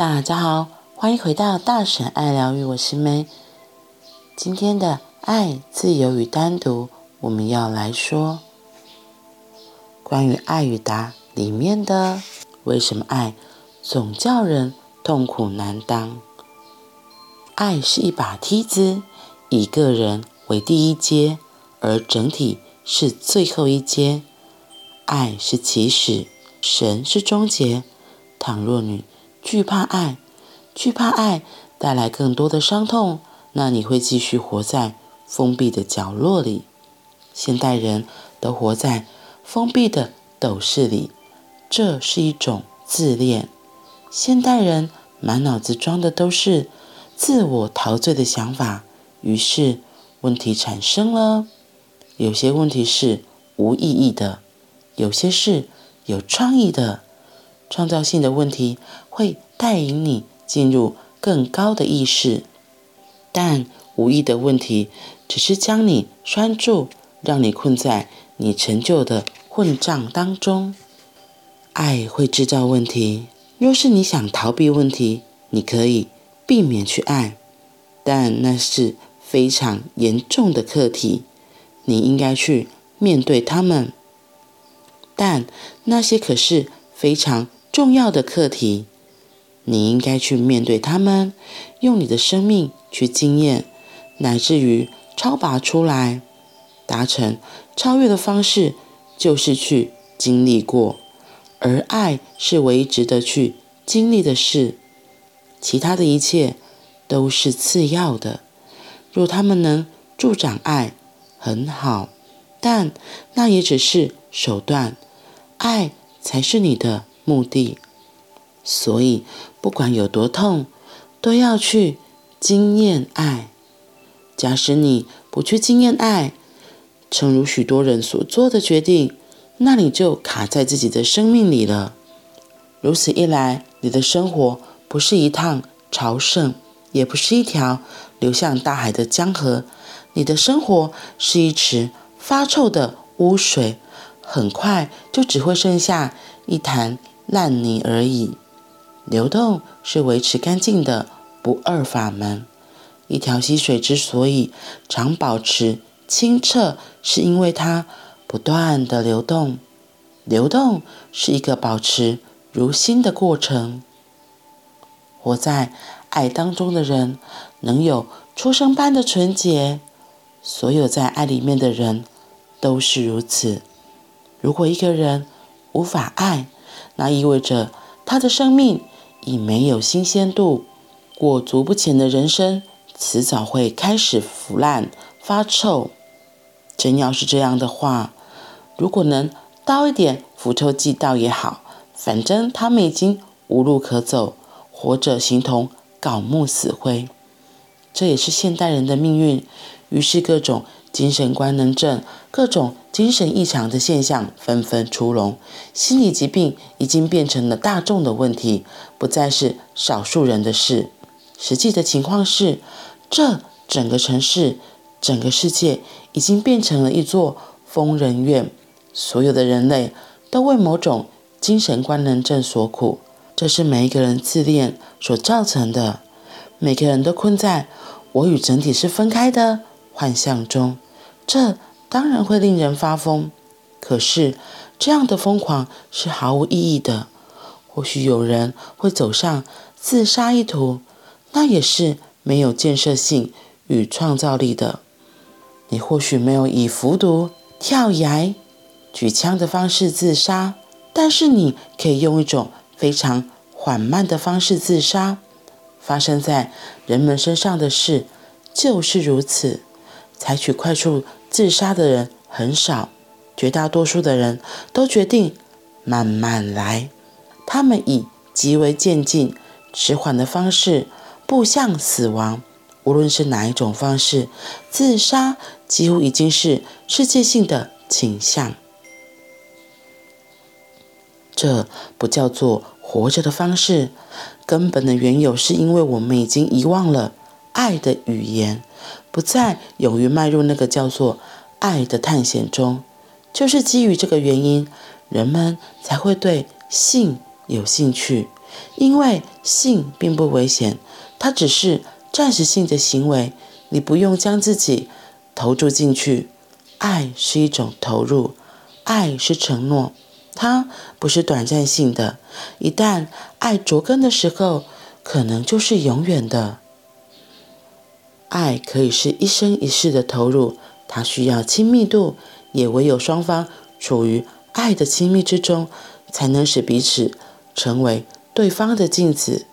大家好，欢迎回到大婶爱疗愈，我是梅。今天的爱、自由与单独，我们要来说关于爱与答里面的为什么爱总叫人痛苦难当。爱是一把梯子，以个人为第一阶，而整体是最后一阶。爱是起始，神是终结。倘若你惧怕爱，惧怕爱带来更多的伤痛，那你会继续活在封闭的角落里。现代人都活在封闭的斗室里，这是一种自恋。现代人满脑子装的都是自我陶醉的想法，于是问题产生了。有些问题是无意义的，有些是有创意的。创造性的问题会带领你进入更高的意识，但无意的问题只是将你拴住，让你困在你陈旧的混账当中。爱会制造问题，若是你想逃避问题，你可以避免去爱，但那是非常严重的课题，你应该去面对他们。但那些可是非常。重要的课题，你应该去面对他们，用你的生命去经验，乃至于超拔出来，达成超越的方式，就是去经历过。而爱是唯一值得去经历的事，其他的一切都是次要的。若他们能助长爱，很好，但那也只是手段，爱才是你的目的，所以不管有多痛，都要去经验爱。假使你不去经验爱，诚如许多人所做的决定，那你就卡在自己的生命里了。如此一来，你的生活不是一趟朝圣，也不是一条流向大海的江河，你的生活是一池发臭的污水，很快就只会剩下一潭。烂泥而已。流动是维持干净的不二法门。一条溪水之所以常保持清澈，是因为它不断的流动。流动是一个保持如新的过程。活在爱当中的人，能有出生般的纯洁。所有在爱里面的人都是如此。如果一个人无法爱，那意味着他的生命已没有新鲜度，裹足不前的人生迟早会开始腐烂发臭。真要是这样的话，如果能倒一点腐臭剂倒也好，反正他们已经无路可走，活着形同槁木死灰。这也是现代人的命运。于是各种。精神官能症、各种精神异常的现象纷纷出笼，心理疾病已经变成了大众的问题，不再是少数人的事。实际的情况是，这整个城市、整个世界已经变成了一座疯人院，所有的人类都为某种精神官能症所苦。这是每一个人自恋所造成的，每个人都困在“我与整体是分开的”。幻象中，这当然会令人发疯。可是，这样的疯狂是毫无意义的。或许有人会走上自杀一途，那也是没有建设性与创造力的。你或许没有以服毒、跳崖、举枪的方式自杀，但是你可以用一种非常缓慢的方式自杀。发生在人们身上的事就是如此。采取快速自杀的人很少，绝大多数的人都决定慢慢来。他们以极为渐进、迟缓的方式步向死亡。无论是哪一种方式，自杀几乎已经是世界性的倾向。这不叫做活着的方式，根本的缘由是因为我们已经遗忘了爱的语言。不再勇于迈入那个叫做爱的探险中，就是基于这个原因，人们才会对性有兴趣，因为性并不危险，它只是暂时性的行为，你不用将自己投注进去。爱是一种投入，爱是承诺，它不是短暂性的。一旦爱着根的时候，可能就是永远的。爱可以是一生一世的投入，它需要亲密度，也唯有双方处于爱的亲密之中，才能使彼此成为对方的镜子。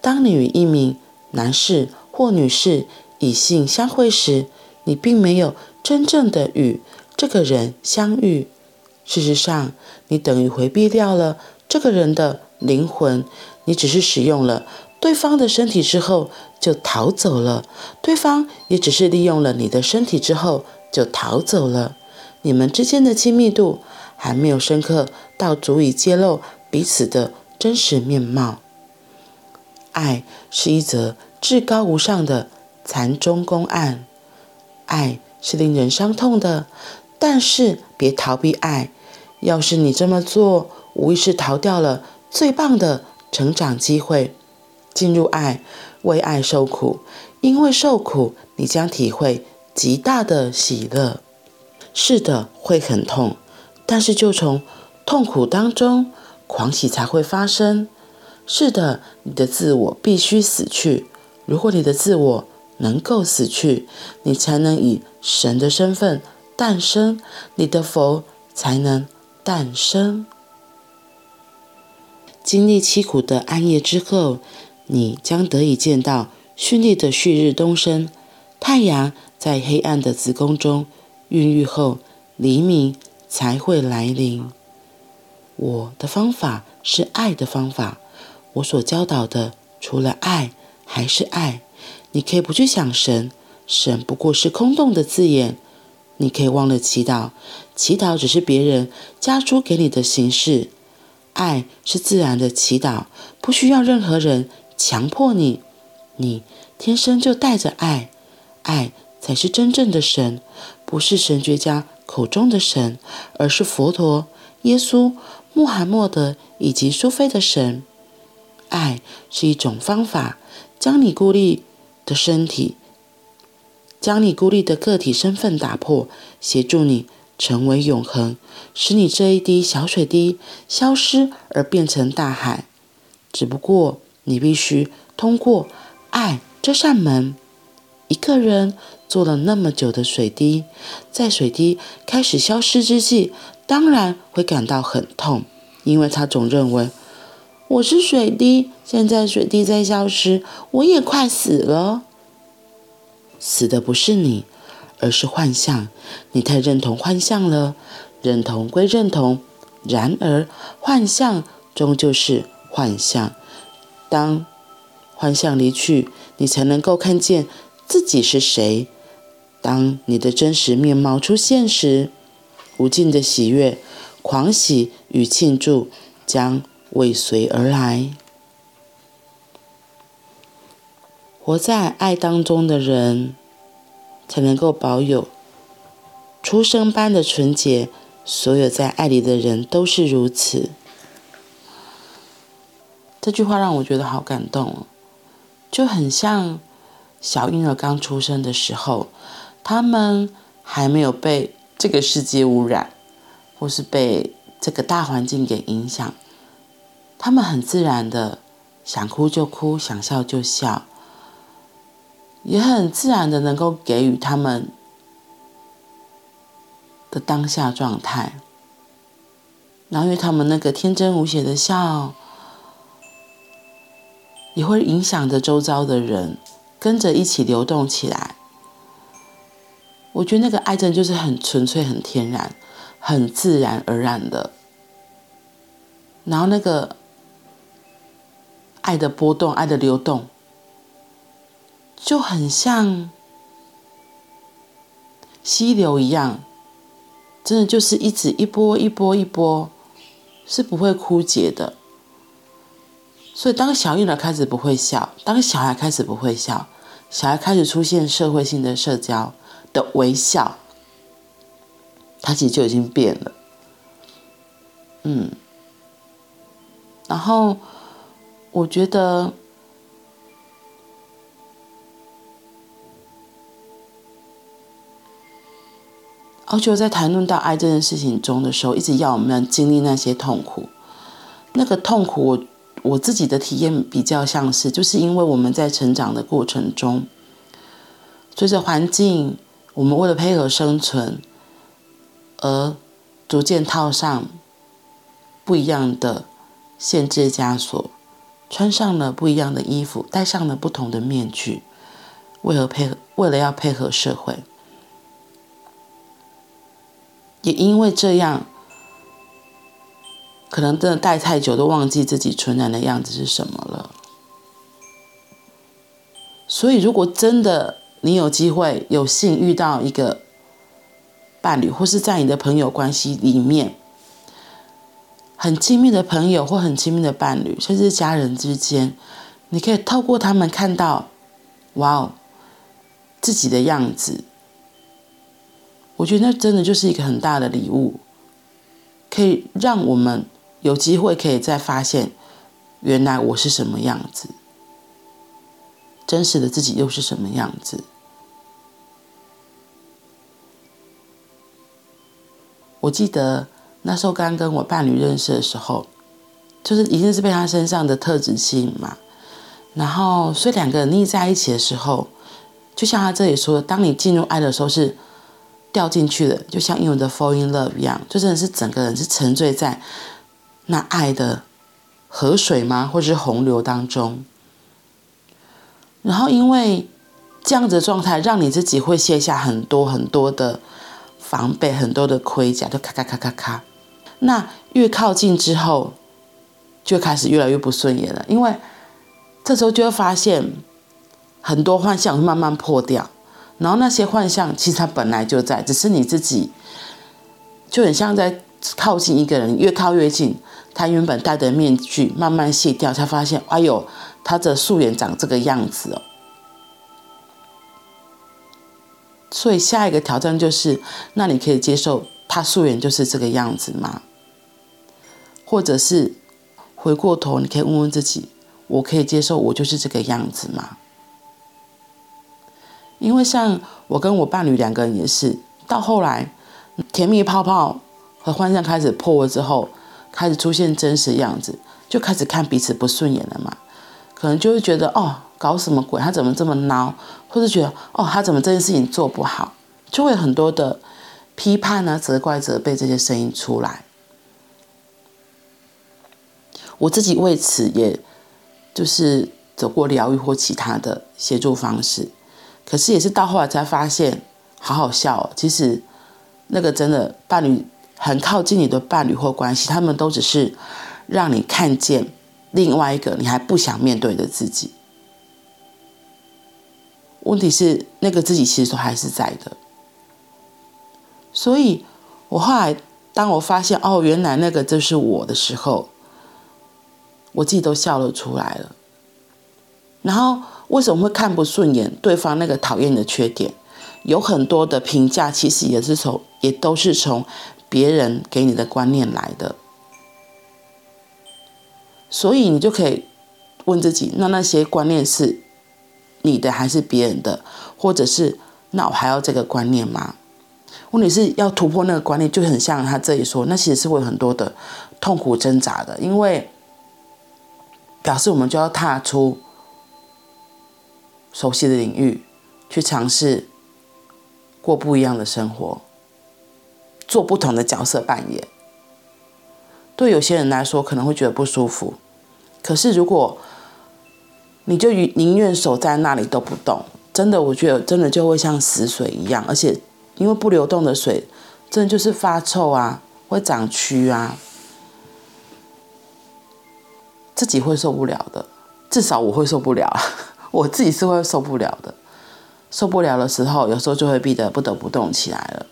当你与一名男士或女士以性相会时，你并没有真正的与这个人相遇。事实上，你等于回避掉了这个人的灵魂，你只是使用了对方的身体之后就逃走了，对方也只是利用了你的身体之后就逃走了。你们之间的亲密度还没有深刻到足以揭露彼此的真实面貌。爱是一则至高无上的禅宗公案，爱是令人伤痛的，但是别逃避爱。要是你这么做，无疑是逃掉了最棒的成长机会。进入爱，为爱受苦，因为受苦，你将体会极大的喜乐。是的，会很痛，但是就从痛苦当中，狂喜才会发生。是的，你的自我必须死去。如果你的自我能够死去，你才能以神的身份诞生，你的佛才能诞生。经历凄苦的暗夜之后，你将得以见到绚丽的旭日东升，太阳在黑暗的子宫中孕育后，黎明才会来临。我的方法是爱的方法，我所教导的除了爱还是爱。你可以不去想神，神不过是空洞的字眼。你可以忘了祈祷，祈祷只是别人加诸给你的形式。爱是自然的祈祷，不需要任何人。强迫你，你天生就带着爱，爱才是真正的神，不是神学家口中的神，而是佛陀、耶稣、穆罕默德以及苏菲的神。爱是一种方法，将你孤立的身体，将你孤立的个体身份打破，协助你成为永恒，使你这一滴小水滴消失而变成大海。只不过。你必须通过爱这扇门。一个人做了那么久的水滴，在水滴开始消失之际，当然会感到很痛，因为他总认为我是水滴，现在水滴在消失，我也快死了。死的不是你，而是幻象。你太认同幻象了。认同归认同，然而幻象终究是幻象。当幻象离去，你才能够看见自己是谁。当你的真实面貌出现时，无尽的喜悦、狂喜与庆祝将尾随而来。活在爱当中的人，才能够保有初生般的纯洁。所有在爱里的人都是如此。这句话让我觉得好感动哦，就很像小婴儿刚出生的时候，他们还没有被这个世界污染，或是被这个大环境给影响，他们很自然的想哭就哭，想笑就笑，也很自然的能够给予他们的当下状态，然后因为他们那个天真无邪的笑。也会影响着周遭的人，跟着一起流动起来。我觉得那个爱真的就是很纯粹、很天然、很自然而然的。然后那个爱的波动、爱的流动，就很像溪流一样，真的就是一直一波一波一波，是不会枯竭的。所以，当小婴儿开始不会笑，当小孩开始不会笑，小孩开始出现社会性的社交的微笑，他其实就已经变了。嗯，然后我觉得，而且我在谈论到爱这件事情中的时候，一直要我们经历那些痛苦。那个痛苦我，我自己的体验比较像是，就是因为我们在成长的过程中，随着环境，我们为了配合生存，而逐渐套上不一样的限制枷锁。穿上了不一样的衣服，戴上了不同的面具，为了配合，为了要配合社会，也因为这样，可能真的戴太久，都忘记自己纯然的样子是什么了。所以，如果真的你有机会、有幸遇到一个伴侣，或是在你的朋友关系里面，很亲密的朋友或很亲密的伴侣，甚至家人之间，你可以透过他们看到，哇哦，自己的样子。我觉得那真的就是一个很大的礼物，可以让我们有机会可以再发现，原来我是什么样子，真实的自己又是什么样子。我记得。那时候刚跟我伴侣认识的时候，就是一定是被他身上的特质吸引嘛。然后，所以两个人腻在一起的时候，就像他这里说的，当你进入爱的时候是掉进去的，就像英文的 fall in love 一样，就真的是整个人是沉醉在那爱的河水吗，或是洪流当中。然后，因为这样子的状态，让你自己会卸下很多很多的防备，很多的盔甲，就咔咔咔咔咔。那越靠近之后，就开始越来越不顺眼了，因为这时候就会发现很多幻象会慢慢破掉，然后那些幻象其实它本来就在，只是你自己就很像在靠近一个人，越靠越近，他原本戴的面具慢慢卸掉，才发现，哎呦，他的素颜长这个样子哦。所以下一个挑战就是，那你可以接受他素颜就是这个样子吗？或者是回过头，你可以问问自己：我可以接受我就是这个样子吗？因为像我跟我伴侣两个人也是，到后来甜蜜泡泡和幻象开始破了之后，开始出现真实样子，就开始看彼此不顺眼了嘛。可能就会觉得哦，搞什么鬼？他怎么这么孬？或者觉得哦，他怎么这件事情做不好？就会很多的批判啊、责怪、责备这些声音出来。我自己为此也，就是走过疗愈或其他的协助方式，可是也是到后来才发现，好好笑哦。其实那个真的伴侣很靠近你的伴侣或关系，他们都只是让你看见另外一个你还不想面对的自己。问题是那个自己其实都还是在的，所以我后来当我发现哦，原来那个就是我的时候。我自己都笑了出来了。然后为什么会看不顺眼对方那个讨厌的缺点？有很多的评价，其实也是从，也都是从别人给你的观念来的。所以你就可以问自己：那那些观念是你的还是别人的？或者是那我还要这个观念吗？问题是要突破那个观念，就很像他这里说，那其实是会有很多的痛苦挣扎的，因为。表示我们就要踏出熟悉的领域，去尝试过不一样的生活，做不同的角色扮演。对有些人来说可能会觉得不舒服，可是如果你就宁愿守在那里都不动，真的，我觉得真的就会像死水一样，而且因为不流动的水，真的就是发臭啊，会长蛆啊。自己会受不了的，至少我会受不了，我自己是会受不了的。受不了的时候，有时候就会逼得不得不动起来了。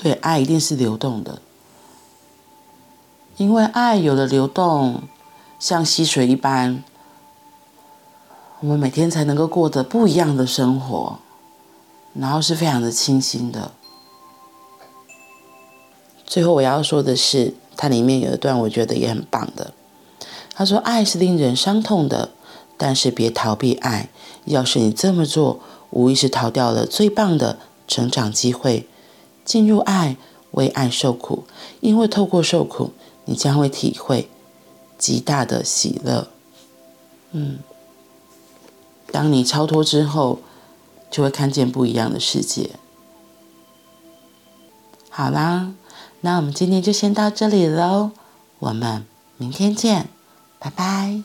所以爱一定是流动的，因为爱有了流动，像溪水一般，我们每天才能够过得不一样的生活，然后是非常的清新的。最后我要说的是。它里面有一段我觉得也很棒的，他说：“爱是令人伤痛的，但是别逃避爱。要是你这么做，无疑是逃掉了最棒的成长机会。进入爱，为爱受苦，因为透过受苦，你将会体会极大的喜乐。”嗯，当你超脱之后，就会看见不一样的世界。好啦，那我们今天就先到这里喽，我们明天见，拜拜。